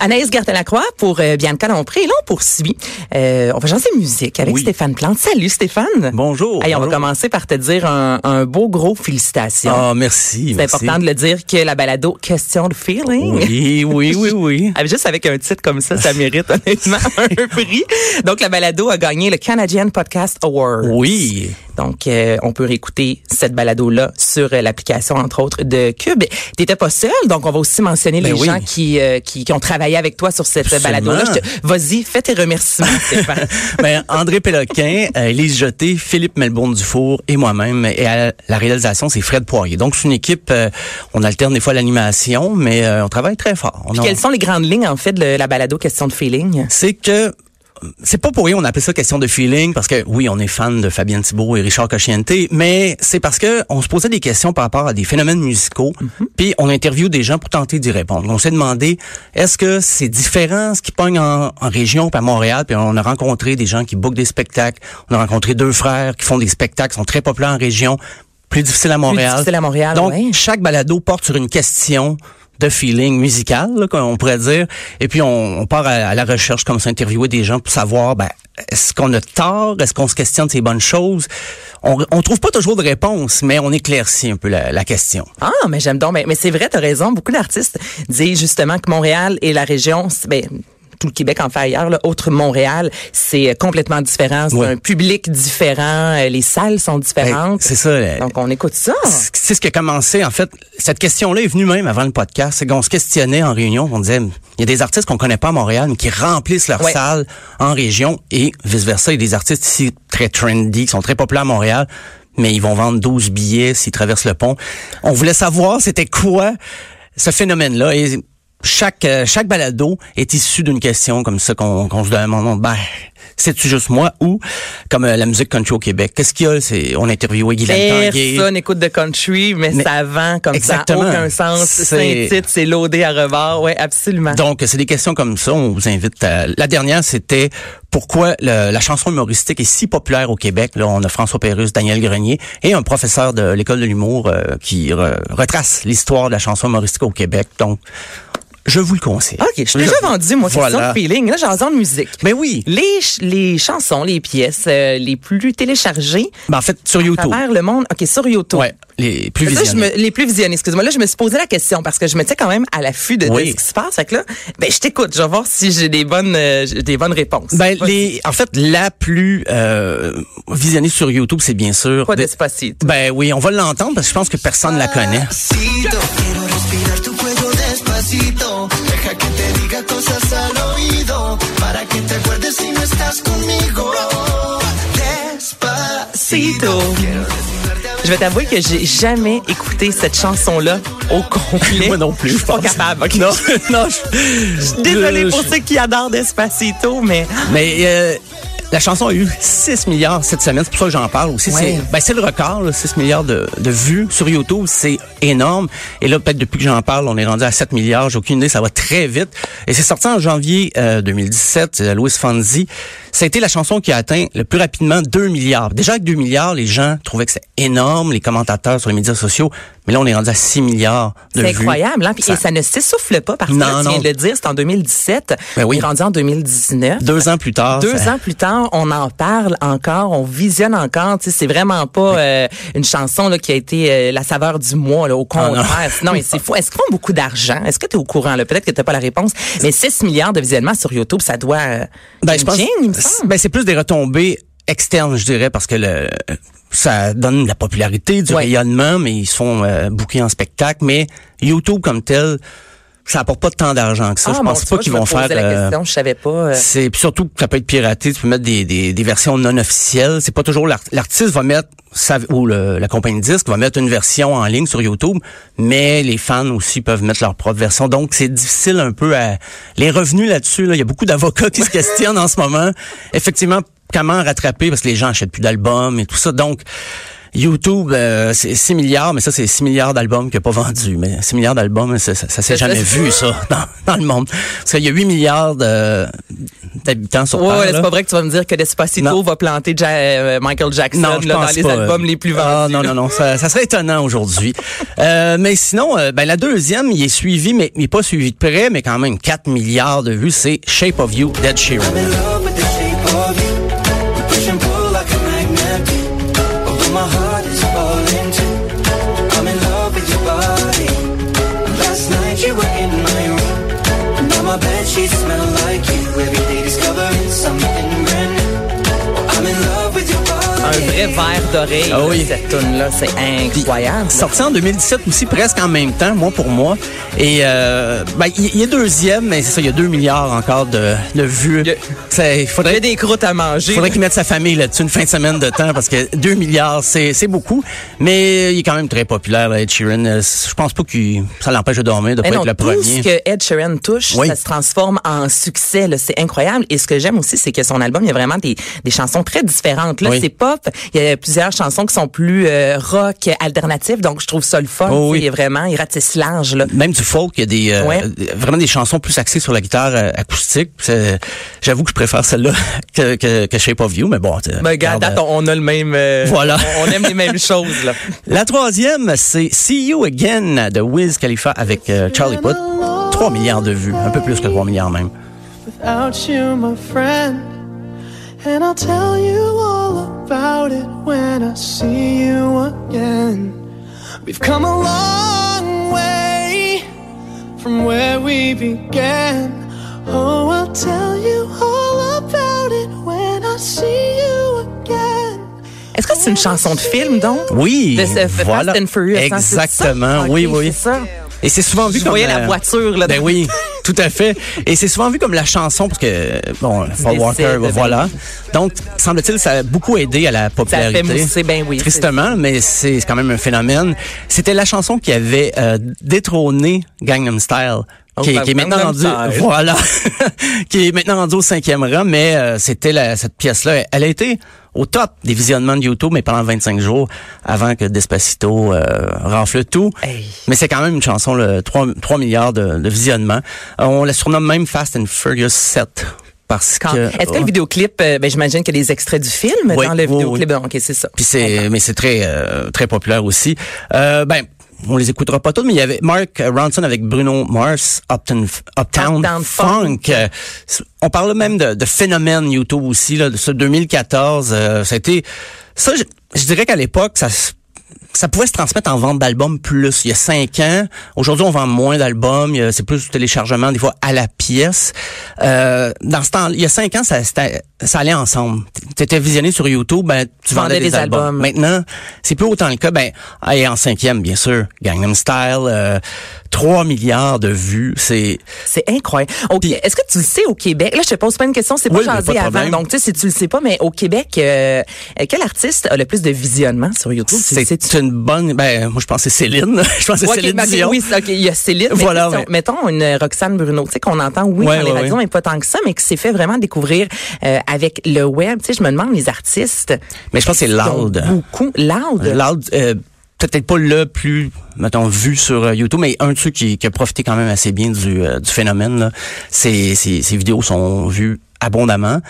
Anaïs Gertin-Lacroix pour euh, Bianca Lompré. Et là, on poursuit. Euh, on va chanter musique avec Oui. Stéphane Plante. Salut Stéphane. Bonjour. Hey, on va commencer par te dire un, un beau gros félicitations. Ah, merci. C'est important de le dire que la balado Question de feeling. Oui, oui, oui, oui. Ah, Juste avec un titre comme ça, ça mérite honnêtement un prix. Donc, la balado a gagné le Canadian Podcast Award. Oui. Donc, euh, on peut réécouter cette balado-là sur euh, l'application, entre autres, de Cube. T'étais pas seul, donc on va aussi mentionner Ben les oui. gens qui, euh, qui, qui ont travaillé avec toi sur cette balado-là. Te- Vas-y, fais tes remerciements. Ben, André Péloquin, euh, Élise Jeté, Philippe Melbourne-Dufour et moi-même. Et à la réalisation, c'est Fred Poirier. Donc, c'est une équipe, euh, on alterne des fois l'animation, mais euh, on travaille très fort. On Puis a- quelles sont les grandes lignes, en fait, de la balado Question de feeling? C'est que c'est pas pour rien on appelle ça question de feeling parce que oui on est fan de Fabienne Thibault et Richard Cochiente mais c'est parce que on se posait des questions par rapport à des phénomènes musicaux puis on interviewe des gens pour tenter d'y répondre. On s'est demandé est-ce que c'est différent ce qui pogne en, en région puis à Montréal puis on a rencontré des gens qui bookent des spectacles on a rencontré deux frères qui font des spectacles sont très populaires en région plus difficile à Montréal. difficile à Montréal, donc ouais. chaque balado porte sur une question de feeling musical, là, on pourrait dire. Et puis, on, on part à, la recherche, comme ça, interviewer des gens pour savoir, ben, est-ce qu'on a tort? Est-ce qu'on se questionne ces bonnes choses? On, on trouve pas toujours de réponse, mais on éclaircit un peu la, la question. Ah, mais j'aime donc. Mais, mais c'est vrai, t'as raison. Beaucoup d'artistes disent justement que Montréal et la région, ben, tout le Québec en fait ailleurs, là, autre Montréal, c'est euh, complètement différent. C'est Ouais. un public différent. euh, Les salles sont différentes. Ben, c'est ça. Donc, on écoute ça. c'est ce qui a commencé, en fait. Cette question-là est venue même avant le podcast. C'est qu'on se questionnait en réunion. On disait, il y a des artistes qu'on connaît pas à Montréal, mais qui remplissent leur Ouais. salle en région et vice-versa. Il y a des artistes ici très trendy, qui sont très populaires à Montréal, mais ils vont vendre 12 billets s'ils traversent le pont. On voulait savoir c'était quoi ce phénomène-là. Et chaque, euh, chaque balado est issu d'une question comme ça qu'on se demande, ben, c'est-tu juste moi ou comme euh, la musique country au Québec? Qu'est-ce qu'il y a? C'est, on a interviewé Guylaine Tanguay. Personne n'écoute de country, mais, Mais- ça vend comme Exactement. ça. Aucun sens. C'est titre, c'est loadé à rebord. Ouais, absolument. Donc, c'est des questions comme ça. On vous invite. à- La dernière, c'était pourquoi le- la chanson humoristique est si populaire au Québec? Là, on a François Pérusse, Daniel Grenier et un professeur de l'école de l'humour euh, qui re- retrace l'histoire de la chanson humoristique au Québec. Donc, je vous le conseille. OK, je suis déjà vendu, moi, question Voilà. de feeling. Là, j'ai besoin de musique. Mais oui. Les, ch- les chansons, les pièces euh, les plus téléchargées Ben, en fait, sur à YouTube. travers le monde. OK, sur YouTube. Ouais, les plus Là, je visionnés. me- les plus visionnés, excuse-moi. Là, je me suis posé la question parce que je me tiens quand même à l'affût de, Oui. ce qui se passe. Fait que là, ben, je t'écoute. Je vais voir si j'ai des bonnes, euh, des bonnes réponses. Ben, les, en fait, la plus euh, visionnée sur YouTube, c'est bien sûr. Pas de-. Ben oui, on va l'entendre parce que je pense que personne la connaît. Despacito, quiero respirar tu cuello despacito. Deja que te diga cosas al oído. Para que te acuerdes si no estás conmigo. Despacito. Je vais t'avouer que j'ai jamais écouté cette chanson-là au complet. Moi non plus, Je suis pas pense. capable. ok? Non, non, je, Désolée je- pour ceux qui adorent Despacito, mais Mais euh, la chanson a eu 6 milliards cette semaine, c'est pour ça que j'en parle aussi. Ouais. C'est ben, c'est le record, là, 6 milliards de, de vues sur YouTube, c'est énorme. Et là, peut-être depuis que j'en parle, on est rendu à 7 milliards, j'ai aucune idée, ça va très vite. Et c'est sorti en janvier euh, 2017, c'est Louis Fonzi. Ça a été la chanson qui a atteint le plus rapidement 2 milliards. Déjà avec 2 milliards, les gens trouvaient que c'était énorme, les commentateurs sur les médias sociaux. Mais là, on est rendu à 6 milliards de c'est vues. incroyable. Hein? Puis, Ça- Et ça ne s'essouffle pas parce que tu viens de le dire, c'est en 2017. Ben oui. On est rendu en 2019. Deux ans plus tard. Deux ça- ans plus tard, on en parle encore, on visionne encore. Tu sais, c'est vraiment pas euh, une chanson là, qui a été euh, la saveur du mois. Là, au Ah, contraire. non, mais c'est fou. Est-ce qu'ils font beaucoup d'argent? Est-ce que tu es au courant Peut-être que t'as pas la réponse. Mais 6 milliards de visionnements sur YouTube, ça doit. euh, Ben, je pense. Jing, il me semble. Ben, c'est plus des retombées externes, je dirais, parce que le, ça donne de la popularité, du Ouais. rayonnement, mais ils se font euh, booker en spectacle. Mais YouTube comme tel, ça apporte pas tant d'argent que ça. Ah, je pense pas qu'ils vont faire. la euh, question, je savais pas. euh, c'est surtout que ça peut être piraté, tu peux mettre des, des, des versions non officielles. C'est pas toujours l'art- l'artiste va mettre sa, ou le- la compagnie de disque va mettre une version en ligne sur YouTube, mais les fans aussi peuvent mettre leur propre version. Donc c'est difficile un peu à les revenus là-dessus. Là, il y a beaucoup d'avocats qui se questionnent en ce moment. Effectivement, comment rattraper parce que les gens achètent plus d'albums et tout ça. Donc YouTube, euh, c'est 6 milliards, mais ça, c'est 6 milliards d'albums qu'il n'a pas vendus. Mais 6 milliards d'albums, ça, ça, ça s'est jamais vu, ça, dans, dans le monde. Parce qu'il y a 8 milliards de- d'habitants sur Ouais, Terre. ouais, c'est pas vrai que tu vas me dire que Despacito Non. va planter Ja- euh, Michael Jackson Non, là, dans les pas. albums les plus vendus. Ah, non, là. non, non, ça, ça serait étonnant aujourd'hui. Euh, mais sinon, euh, ben, la deuxième, il est suivi, mais pas suivi de près, mais quand même 4 milliards de vues, c'est Shape of You, Dead Sheeran. Bed sheets smell like you. Every day Un vrai verre d'oreille, Ah oui. cette tune là c'est incroyable. Sorti en 2017 aussi, presque en même temps, moi pour moi. Et euh, ben, il il est deuxième, mais c'est ça, il y a 2 milliards encore de, de vues. Il Il Il y faudrait a des croûtes à manger. faudrait qu'il mette sa famille là-dessus une fin de semaine de temps parce que 2 milliards, c'est c'est beaucoup. Mais il est quand même très populaire, là, Ed Sheeran. Euh, Je pense pas que ça l'empêche de dormir, de Mais pas non, être le tout premier. ce que Ed Sheeran touche, Oui. ça se transforme en succès. C'est incroyable. Et ce que j'aime aussi, c'est que son album, il y a vraiment des, des chansons très différentes. Là, Oui. c'est pop. Il y a plusieurs chansons qui sont plus euh, rock, alternatives. Donc, je trouve ça le fun. Oh oui. Il est vraiment, il ratisse large. Là. Même du folk, il y a des euh, Ouais. vraiment des chansons plus axées sur la guitare euh, acoustique. J'avoue que je préfère celle-là que, que, que Shape of You, mais bon. tu- Ben, regarde, date, on, on a le même. euh, Voilà. On, on aime les mêmes choses. Là. La troisième, c'est See You Again de Wiz Khalifa avec euh, Charlie Puth. 3 milliards de vues, un peu plus que 3 milliards même. without you, my friend. And I'll tell you all about it when I see you again. We've come a long way from where we began. Oh, I'll tell you all about it when I see you again. Est-ce que c'est une chanson de film, donc? Oui, De ce- Fast voilà. and Furious, hein, c'est ça? Exactement, oui, oui. c'est ça. Et c'est souvent vu Je comme voyais la voiture, là. Ben oui, tout à fait. Et c'est souvent vu comme la chanson parce que bon, Paul Walker, ben voilà. Donc semble-t-il ça a beaucoup aidé à la Ça popularité. fait mousser, ben oui. Tristement, mais c'est quand même un phénomène. C'était la chanson qui avait euh, détrôné Gangnam Style. Qui, est- qui est maintenant rendu, voilà, qui est maintenant rendu au cinquième rang, mais euh, c'était cette pièce-là, elle a été au top des visionnements de YouTube, mais pendant 25 jours, avant que Despacito euh, renfle tout. Hey. Mais c'est quand même une chanson, le 3, 3 milliards de, de visionnements. Euh, On la surnomme même Fast and Furious 7. Parce Quand- que... Est-ce que le vidéoclip, euh, ben, j'imagine qu'il y a des extraits du film Oui, dans le oui, vidéoclip? oui. Ok, c'est ça. Puis c'est, mais c'est très, euh, très populaire aussi. Euh, ben, on les écoutera pas tous, mais il y avait Mark Ronson avec Bruno Mars, Uptown, Uptown, Uptown Funk. Funk. Euh, on parle même de, de phénomène YouTube aussi, là, de ce 2014. Euh, ça a été, ça, je, je dirais qu'à l'époque, ça ça pouvait se transmettre en vente d'albums plus. Il y a cinq ans. Aujourd'hui, on vend moins d'albums. C'est plus du téléchargement, des fois à la pièce. Euh, dans ce temps, il y a cinq ans, ça, ça allait ensemble. Tu étais visionné sur YouTube, ben, tu vendais, des, albums. Maintenant, c'est plus autant le cas. Ben, et en cinquième, bien sûr, Gangnam Style, euh, 3 milliards de vues. C'est C'est incroyable. Ok, Est-ce que tu le sais au Québec? Là, je te pose pas une question, c'est pas Oui, jasé avant. Donc, tu sais, si tu le sais pas, mais au Québec, euh, quel artiste a le plus de visionnement sur YouTube? C'est? Une bonne. Ben, moi, je pense que c'est Céline. je pense que c'est Ouais, ok, Céline ok, Dion. oui, ok, il y a Céline. mais Voilà. Mettons une Roxane Bruno, tu sais, qu'on entend, oui, Ouais, dans les ouais, radios, mais pas tant que ça, mais qui s'est fait vraiment découvrir euh, avec le web. Tu sais, je me demande, les artistes. Mais je pense que c'est Loud. Beaucoup. Loud. Loud, euh, peut-être pas le plus, mettons, vu sur euh, YouTube, mais un de ceux qui, qui a profité quand même assez bien du, euh, du phénomène. Là. Ses, ses vidéos sont vues abondamment.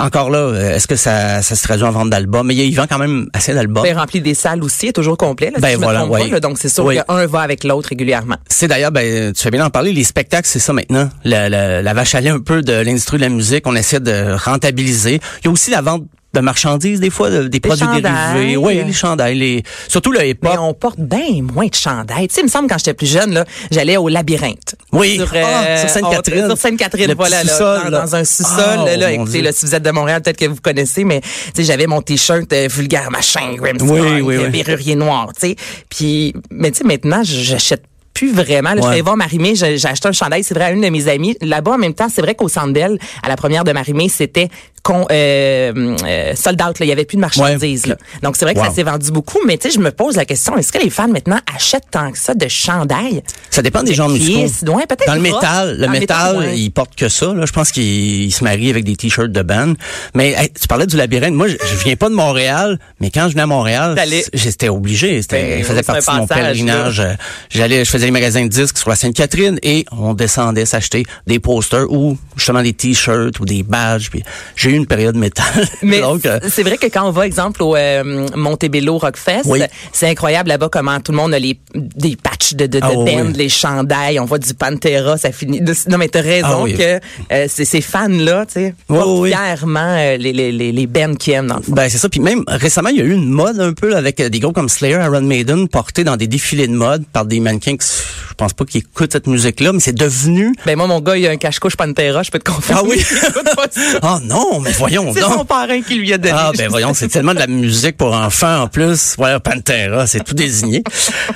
Encore là, euh, est-ce que ça, ça se traduit en vente d'albums? Mais il vend quand même assez d'albums. Ben, rempli des salles aussi, est toujours complet. Là, si Ben je voilà, trompe ouais. pas, là. donc, c'est sûr Oui. qu'un va avec l'autre régulièrement. C'est d'ailleurs, ben, tu fais bien en parler, les spectacles, c'est ça maintenant. La, la, la vache à un peu de l'industrie de la musique, on essaie de rentabiliser. Il y a aussi la vente de marchandises, des fois, de- des produits chandails. dérivés. Oui, les chandails, les, surtout le hip-hop. Mais on porte bien moins de chandail. Tu sais, il me semble quand j'étais plus jeune, là, j'allais au labyrinthe. Oui, Sur, Ah, euh, sur Sainte-Catherine. Sur Sainte-Catherine, voilà, là, dans, un sous-sol. Ah, là, écoutez, là, si vous êtes de Montréal, peut-être que vous connaissez, mais tu sais, j'avais mon t-shirt euh, vulgaire machin, Grims Oui, oui, euh, oui. Verrurier noir, tu sais. Puis, mais tu sais, maintenant, j'achète plus vraiment. Là, Je Ouais. suis allée voir Marimé, j'ai acheté un chandail, c'est vrai, à une de mes amies. Là-bas, en même temps, c'est vrai qu'au Centre Bell, à la première de Marimé, c'était con, euh, euh, sold out. Là. Il y avait plus de marchandises. Là. Donc, c'est vrai que ça s'est vendu beaucoup. Mais tu sais, je me pose la question, est-ce que les fans maintenant achètent tant que ça de chandail? Ça dépend des De genres musicaux. Kiss, ouais, Dans le métal, le métal, métal, ouais. il porte que ça. Là. Je pense qu'il il se marie avec des t-shirts de band. Mais hey, tu parlais du labyrinthe. Moi, je, je viens pas de Montréal, mais quand je venais à Montréal, j'étais obligé. C'était, Ben, faisait partie de mon pèlerinage. J'allais, je faisais les magasins de disques sur la Sainte-Catherine et on descendait s'acheter des posters ou justement des t-shirts ou des badges. Puis j'ai eu une période métal. Mais euh, c'est vrai que quand on va, exemple, au euh, Montebello Rockfest, Oui. c'est incroyable là-bas comment tout le monde a les, des patchs de, de, de Ah band, oui. les chandails, on voit du Pantera, ça finit. Non, mais t'as raison Ah oui. que euh, ces fans-là, tu sais, fièrement euh, les, les, les, les bands qui aiment, dans le fond. Ben c'est ça. Puis même récemment, il y a eu une mode un peu là, avec des groupes comme Slayer, Iron Maiden, portés dans des défilés de mode par des mannequins que je pense pas qu'ils écoutent cette musique-là, mais c'est devenu. Ben moi, mon gars, il a un cache-couche Pantera, je peux te confirmer. Ah oui? Écoute. Ah non, mais voyons C'est son parrain qui lui a donné. Ah ben voyons, c'est tellement de la musique pour enfants en plus. Voilà, Pantera, c'est tout désigné.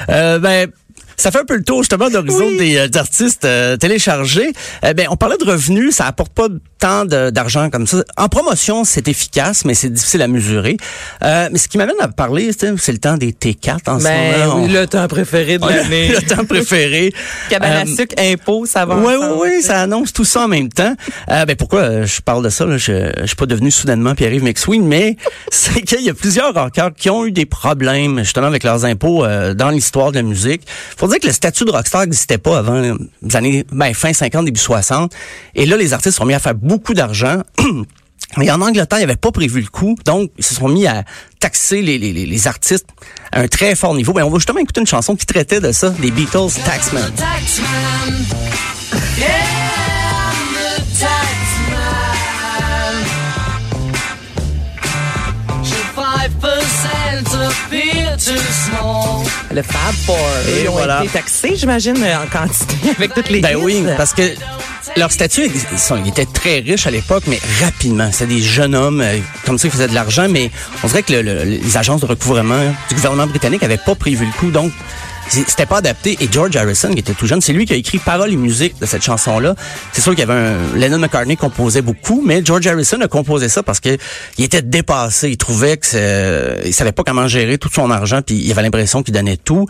Euh, ben ça fait un peu le tour justement d'horizon Oui. des euh, artistes euh, téléchargés. Euh, ben on parlait de revenus, ça apporte pas tant d'argent comme ça. En promotion, c'est efficace, mais c'est difficile à mesurer. Euh, mais ce qui m'amène à parler, c'est le temps des T4 en ce Ben moment. oui, On- le temps préféré de l'année. le temps préféré. Cabane à Euh, sucre, impôts, ça va oui, oui, ensemble. oui, ça annonce tout ça en même temps. Euh, ben pourquoi euh, je parle de ça là, je, je suis pas devenu soudainement Pierre-Yves McSween, mais c'est qu'il y a plusieurs rockers qui ont eu des problèmes justement avec leurs impôts euh, dans l'histoire de la musique. Faut dire que le statut de rockstar n'existait pas avant les années ben, fin 50 début 60 et là les artistes sont mis à faire beaucoup d'argent. Et en Angleterre, ils n'avaient pas prévu le coup, donc ils se sont mis à taxer les, les, les- artistes à un très fort niveau. Ben, on va justement écouter une chanson qui traitait de ça, les Beatles, Taxman. Le Fab Four. Et ont été taxés, j'imagine, en quantité avec toutes les Ben oui, parce que leur statut, ils, sont- ils étaient très riches à l'époque, mais rapidement. C'était des jeunes hommes euh, comme ça qui faisaient de l'argent, mais on dirait que le- le- les agences de recouvrement du gouvernement britannique n'avaient pas prévu le coup, donc c'était pas adapté. Et George Harrison, qui était tout jeune, c'est lui qui a écrit paroles et musique de cette chanson-là. C'est sûr qu'il y avait un... Lennon McCartney composait beaucoup, mais George Harrison a composé ça parce que il était dépassé. Il trouvait que c'est- il savait pas comment gérer tout son argent, puis il avait l'impression qu'il donnait tout.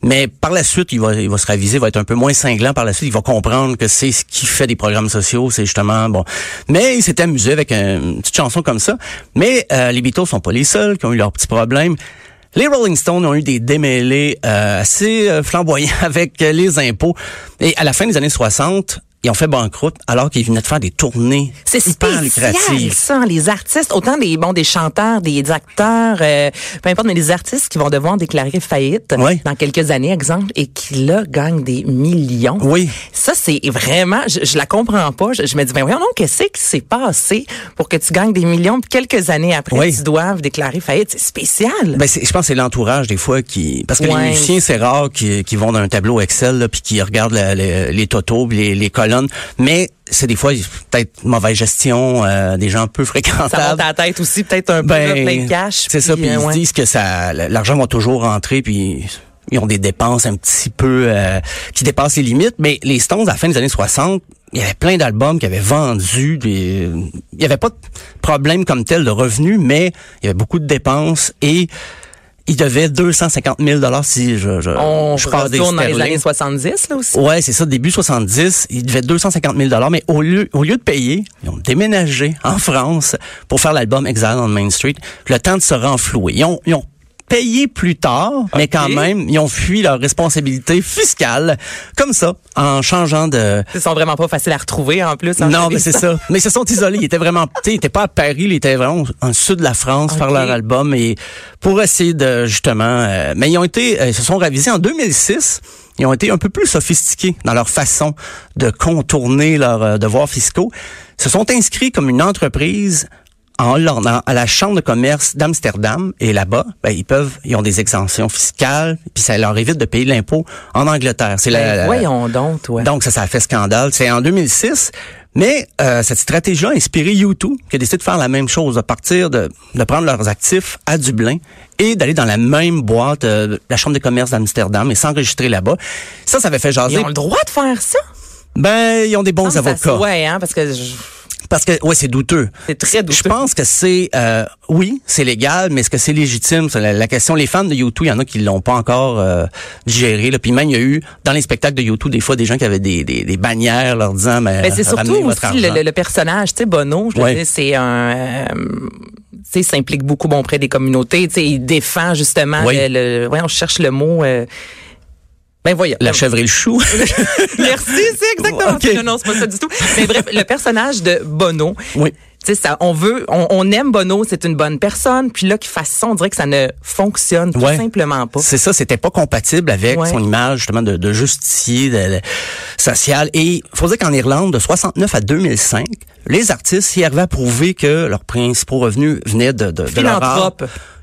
Mais par la suite, il va, il va se raviser, il va être un peu moins cinglant par la suite. Il va comprendre que c'est ce qui fait des programmes sociaux, c'est justement bon. Mais il s'est amusé avec un- une petite chanson comme ça. Mais euh, les Beatles sont pas les seuls qui ont eu leurs petits problèmes. Les Rolling Stones ont eu des démêlés euh, assez euh, flamboyants avec euh, les impôts. Et à la fin des années 60, ils ont fait banqueroute alors qu'ils venaient de faire des tournées C'est hyper spécial, lucratives. ça, les artistes, autant des bon des chanteurs, des acteurs, euh, peu importe, mais des artistes qui vont devoir déclarer faillite Oui. dans quelques années, exemple, et qui là gagnent des millions. Oui. Ça, c'est vraiment, je, je la comprends pas. Je, je me dis, ben voyons donc, qu'est-ce qui s'est passé pour que tu gagnes des millions, puis quelques années après, Oui. tu doives déclarer faillite? C'est spécial. Ben, je pense que c'est l'entourage des fois qui parce que les musiciens c'est rare qui, qui vont dans un tableau Excel là, puis qui regardent la- les, les les, les colonnes mais c'est des fois peut-être mauvaise gestion euh, des gens peu ça monte fréquentables à la tête aussi, peut-être un peu, plein de cash. c'est ça puis, puis euh, ils ouais. se disent que ça l'argent va toujours rentrer puis ils ont des dépenses un petit peu euh, qui dépassent les limites mais les Stones à la fin des années 60 il y avait plein d'albums qui avaient vendu des il y avait pas de problème comme tel de revenus mais il y avait beaucoup de dépenses et ils devaient 250 000 dollars si je je, On je parle des dans les années 70, là aussi. Ouais, c'est ça, début 70, ils devaient 250 000 dollars, mais au lieu, au lieu de payer, ils ont déménagé en France pour faire l'album Exile on Main Street, le temps de se renflouer. Ils ont, ils ont payé plus tard, mais quand même, ils ont fui leur responsabilité fiscale, comme ça, en changeant de... Ils sont vraiment pas faciles à retrouver, en plus. en Non, mais c'est ça. Mais ils se sont isolés. Ils étaient vraiment, tu sais, ils étaient pas à Paris, ils étaient vraiment en sud de la France faire Ok. leur album et pour essayer de justement. euh, mais ils ont été, euh, ils se sont ravisés en 2006. Ils ont été un peu plus sophistiqués dans leur façon de contourner leurs euh, devoirs fiscaux. Ils se sont inscrits comme une entreprise en Hollande, à la chambre de commerce d'Amsterdam et là-bas, ben, ils peuvent, ils ont des exemptions fiscales, puis ça leur évite de payer l'impôt en Angleterre. C'est la- Ben, la- voyons donc, toi. donc, ça, ça a fait scandale. C'est en 2006. Mais euh, cette stratégie-là a inspiré YouTube, qui a décidé de faire la même chose, à partir de, de prendre leurs actifs à Dublin et d'aller dans la même boîte, euh, la Chambre de commerce d'Amsterdam, et s'enregistrer là-bas. Ça, ça avait fait jaser. Ils ont le droit de faire ça? Ben, ils ont des bons avocats. ouais, hein, parce que je- Parce que, ouais, c'est douteux. c'est très douteux. Je pense que c'est, euh, oui, c'est légal, mais est-ce que c'est légitime? C'est la, la question. Les fans de YouTube, il y en a qui l'ont pas encore euh, digéré. Là. Puis même, il y a eu, dans les spectacles de YouTube, des fois, des gens qui avaient des, des, des bannières leur disant, mais, Ben, c'est surtout aussi le, le- le personnage, tu sais, Bono, je Ouais. dire, c'est un, euh, tu sais, s'implique beaucoup bon auprès des communautés, tu sais, il défend justement Oui. le, le- ouais, on cherche le mot, euh, ben voyons. La chèvre et le chou. Merci, c'est exactement Ok. ça. Non, non, c'est pas ça du tout. Mais bref, le personnage de Bono. Oui. Tu sais, ça, on veut, on, on aime Bono, c'est une bonne personne. Puis là, qu'il fasse ça, on dirait que ça ne fonctionne tout Ouais. simplement pas. C'est ça, c'était pas compatible avec Ouais. son image justement de, de justicier de, de- social. Et faut dire qu'en Irlande, de 69 à 2005, les artistes y arrivaient à prouver que leurs principaux revenus venaient de, de, de leur art.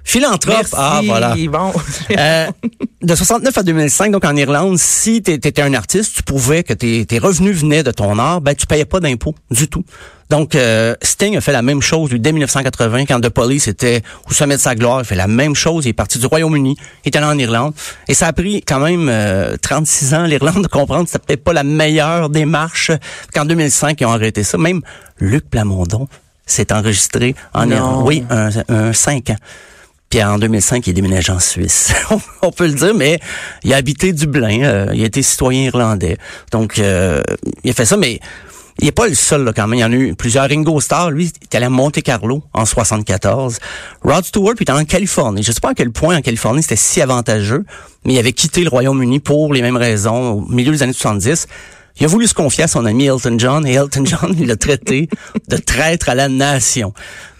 Philanthrope. Merci. Ah, voilà. Bon. Euh, de 69 à 2005, donc en Irlande, si tu étais un artiste, tu prouvais que tes, tes revenus venaient de ton art, ben tu payais pas d'impôts du tout. Donc euh, Sting a fait la même chose lui, dès 1980 quand The Police était au sommet de sa gloire, il fait la même chose, il est parti du Royaume-Uni, il est allé en Irlande et ça a pris quand même euh, 36 ans à l'Irlande de comprendre que c'était peut-être pas la meilleure démarche qu'en 2005 ils ont arrêté ça. Même Luc Plamondon s'est enregistré en. Irlande. Oui, un, un 5 ans. Puis en 2005, il est déménagé en Suisse. On peut le dire, mais il a habité Dublin. euh, il a été citoyen irlandais. Donc, euh, il a fait ça, mais il n'est pas le seul là, quand même. Il y en a eu plusieurs. Ringo Starr, lui, est allé à Monte Carlo en 74. Rod Stewart, puis est en Californie. Je sais pas à quel point en Californie c'était si avantageux, mais il avait quitté le Royaume-Uni pour les mêmes raisons au milieu des années 70. Il a voulu se confier à son ami Elton John et Elton John l'a traité de traître à la nation.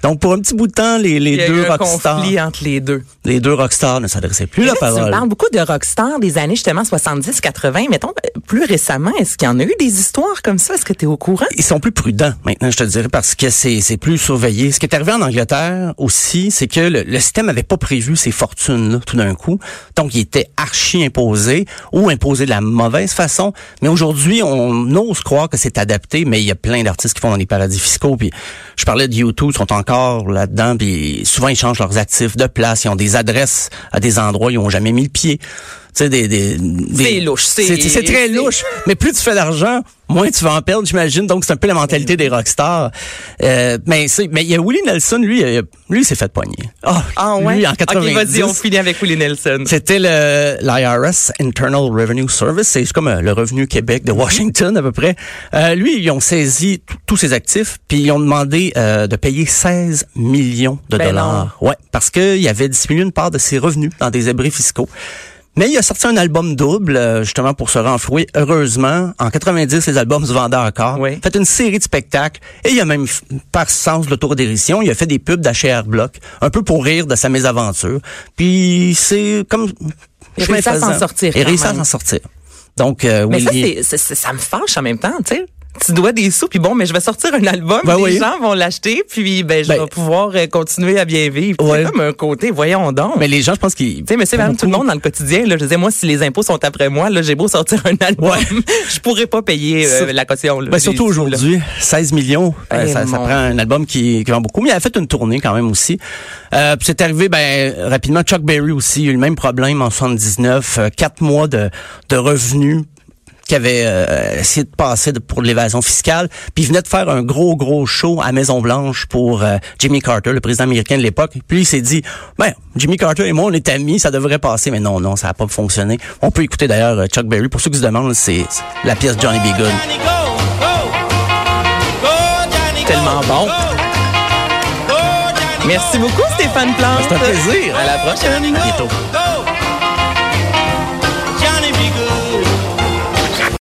Donc pour un petit bout de temps, les, les Il y a deux eu un rockstars, conflit entre les deux. les deux rockstars ne s'adressaient plus la Là, Tu parole. parles beaucoup de rockstars des années justement 70-80. Mettons, euh, plus récemment, est-ce qu'il y en a eu des histoires comme ça? Est-ce que tu es au courant? Ils sont plus prudents maintenant, je te dirais, parce que c'est c'est plus surveillé. Ce qui est arrivé en Angleterre aussi, c'est que le, le système avait pas prévu ces fortunes-là tout d'un coup. Donc, il était archi imposé ou imposé de la mauvaise façon. Mais aujourd'hui, on ose croire que c'est adapté, mais il y a plein d'artistes qui font dans les paradis fiscaux. Puis, je parlais de YouTube, ils sont encore là-dedans. Puis, souvent, ils changent leurs actifs de place. Ils ont des adresses à des endroits où ils ont jamais mis le pied. Tu sais, des, des, des- C'est louche, c'est- très louche. Mais plus tu fais d'argent, moins tu vas en perdre, j'imagine. Donc, c'est un peu la mentalité des rockstars. Euh, mais c'est, mais il y a Willie Nelson, lui, euh, lui, il s'est fait pogner. Ah, Ah ouais? Lui, en Ok, 90. vas-y, on finit avec Willie Nelson. C'était le l'IRS Internal Revenue Service, c'est comme euh, le revenu Québec de Washington à peu près. Euh, lui, ils ont saisi tous ses actifs, puis ils ont demandé euh, de payer 16 millions de Ben dollars. Ouais, parce qu'il avait dissimulé une part de ses revenus dans des abris fiscaux. Mais il a sorti un album double, euh, justement, pour se renflouer. Heureusement, en 90, les albums se vendaient encore. Oui. Fait une série de spectacles. Et il a même, par sens de l'autodérision, il a fait des pubs d'HR Block, un peu pour rire de sa mésaventure. Puis c'est comme... Il a chemin réussi à s'en sortir Il a quand réussi à s'en sortir. Donc, euh, Mais ça, ça me fâche en même temps, tu sais. Tu dois des sous, puis bon, mais je vais sortir un album, Ben les oui. gens vont l'acheter, puis ben, je Ben- vais pouvoir euh, continuer à bien vivre. Ouais. C'est comme un côté, voyons donc. Mais les gens, je pense qu'ils... Tu sais, monsieur, madame, tout le monde dans le quotidien, là, je disais, moi, si les impôts sont après moi, là, j'ai beau sortir un album, Ouais. je pourrais pas payer euh, la caution. Là, Ben, surtout aujourd'hui, 16 millions, euh, Eh, ça, prend un album qui, qui vend beaucoup. Mais il a fait une tournée quand même aussi. Euh, puis c'est arrivé ben rapidement. Chuck Berry aussi, il a eu le même problème en 79. euh, quatre mois de, de revenus qui avait euh, essayé de passer de- pour de l'évasion fiscale, puis il venait de faire un gros gros show à Maison Blanche pour euh, Jimmy Carter, le président américain de l'époque. Puis il s'est dit, ben Jimmy Carter et moi on est amis, ça devrait passer, mais non non, ça n'a pas fonctionné. On peut écouter d'ailleurs euh, Chuck Berry pour ceux qui se demandent, c'est la pièce Johnny B. Good. Tellement bon. Merci beaucoup, Stéphane Plante. C'est un plaisir. À la prochaine. À bientôt.